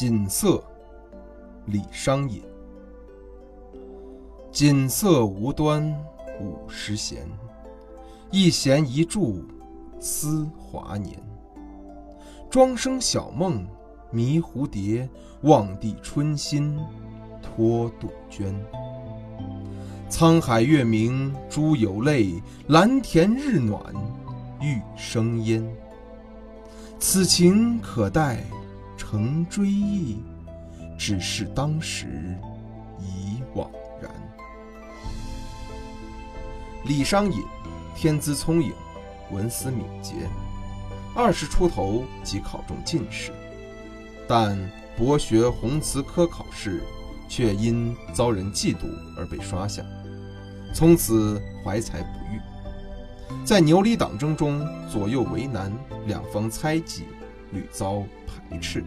锦瑟，李商隐。锦瑟无端五十弦，一弦一柱思华年。庄生晓梦迷蝴蝶，望帝春心托杜鹃。沧海月明珠有泪，蓝田日暖玉生烟。此情可待？曾追忆，只是当时已惘然。李商隐，天资聪颖，文思敏捷，二十出头即考中进士，但博学宏词科考试却因遭人嫉妒而被刷下，从此怀才不遇。在牛李党争中左右为难，两方猜忌。屡遭排斥，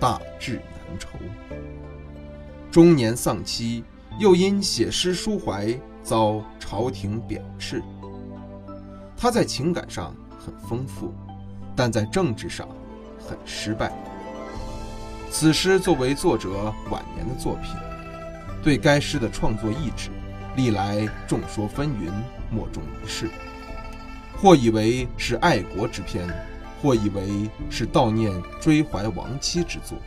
大志难酬。中年丧妻，又因写诗抒怀，遭朝廷贬斥。他在情感上很丰富，但在政治上很失败。此诗作为作者晚年的作品，对该诗的创作意志，历来众说纷纭，莫衷一是。或以为是爱国之篇。或以为是悼念追怀亡妻之作，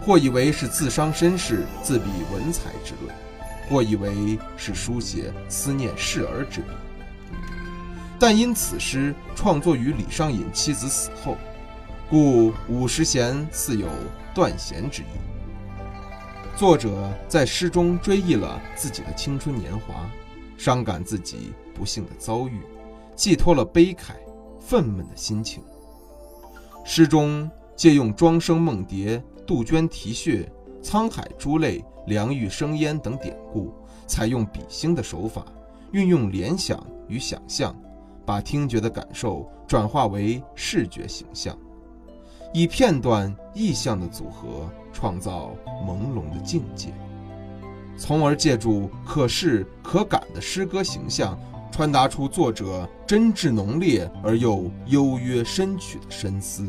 或以为是自伤身世、自比文采之论，或以为是书写思念世儿之笔。但因此诗创作于李商隐妻子死后，故五十弦似有断弦之意。作者在诗中追忆了自己的青春年华，伤感自己不幸的遭遇，寄托了悲慨、愤懑的心情。诗中借用庄生梦蝶、杜鹃啼血、沧海珠泪、凉玉生烟等典故，采用比兴的手法，运用联想与想象，把听觉的感受转化为视觉形象，以片段意象的组合，创造朦胧的境界，从而借助可视可感的诗歌形象。传达出作者真挚浓烈而又幽约深曲的深思。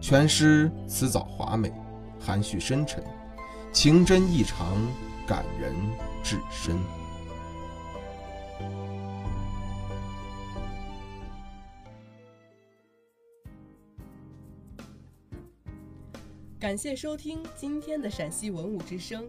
全诗词藻华美，含蓄深沉，情真意长，感人至深。感谢收听今天的陕西文物之声。